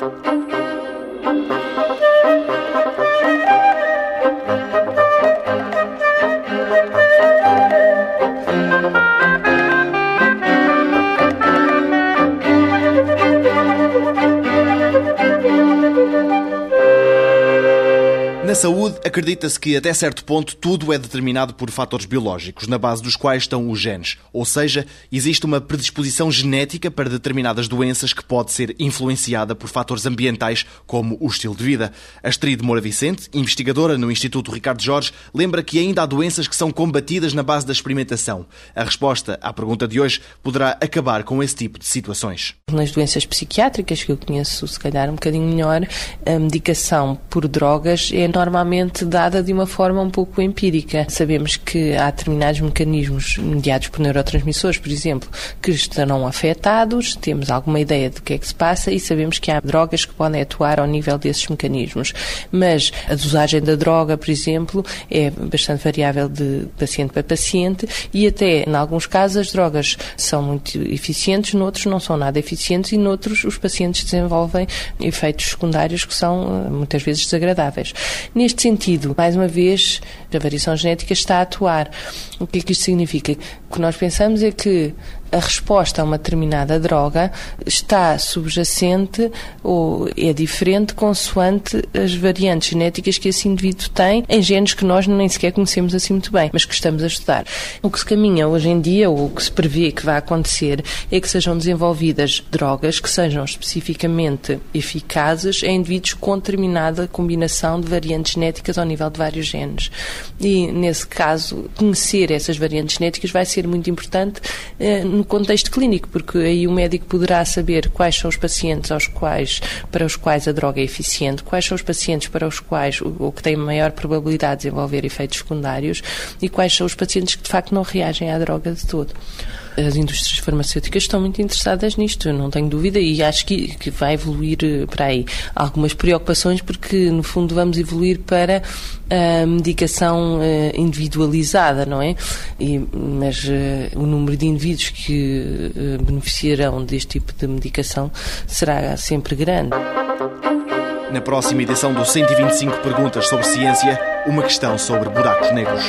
thank you. Na saúde, acredita-se que até certo ponto tudo é determinado por fatores biológicos, na base dos quais estão os genes. Ou seja, existe uma predisposição genética para determinadas doenças que pode ser influenciada por fatores ambientais, como o estilo de vida. Astrid Moura Vicente, investigadora no Instituto Ricardo Jorge, lembra que ainda há doenças que são combatidas na base da experimentação. A resposta à pergunta de hoje poderá acabar com esse tipo de situações. Nas doenças psiquiátricas, que eu conheço se calhar um bocadinho melhor, a medicação por drogas é normalmente dada de uma forma um pouco empírica. Sabemos que há determinados mecanismos mediados por neurotransmissores, por exemplo, que estarão afetados, temos alguma ideia do que é que se passa e sabemos que há drogas que podem atuar ao nível desses mecanismos. Mas a dosagem da droga, por exemplo, é bastante variável de paciente para paciente e até, em alguns casos, as drogas são muito eficientes, noutros não são nada eficientes e noutros os pacientes desenvolvem efeitos secundários que são eh, muitas vezes desagradáveis. Neste sentido, mais uma vez, a variação genética está a atuar. O que é que isto significa? O que nós pensamos é que a resposta a uma determinada droga está subjacente ou é diferente consoante as variantes genéticas que esse indivíduo tem em genes que nós nem sequer conhecemos assim muito bem, mas que estamos a estudar. O que se caminha hoje em dia, ou o que se prevê que vai acontecer, é que sejam desenvolvidas drogas que sejam especificamente eficazes em indivíduos com determinada combinação de variantes genéticas ao nível de vários genes. E, nesse caso, conhecer essas variantes genéticas vai ser muito importante eh, no contexto clínico, porque aí o médico poderá saber quais são os pacientes aos quais, para os quais a droga é eficiente, quais são os pacientes para os quais o que tem maior probabilidade de desenvolver efeitos secundários e quais são os pacientes que de facto não reagem à droga de todo as indústrias farmacêuticas estão muito interessadas nisto, não tenho dúvida, e acho que, que vai evoluir eh, para aí. Há algumas preocupações, porque no fundo vamos evoluir para a medicação eh, individualizada, não é? E, mas o número de indivíduos que beneficiarão deste tipo de medicação será sempre grande. Na próxima edição do 125 Perguntas sobre Ciência, uma questão sobre buracos negros.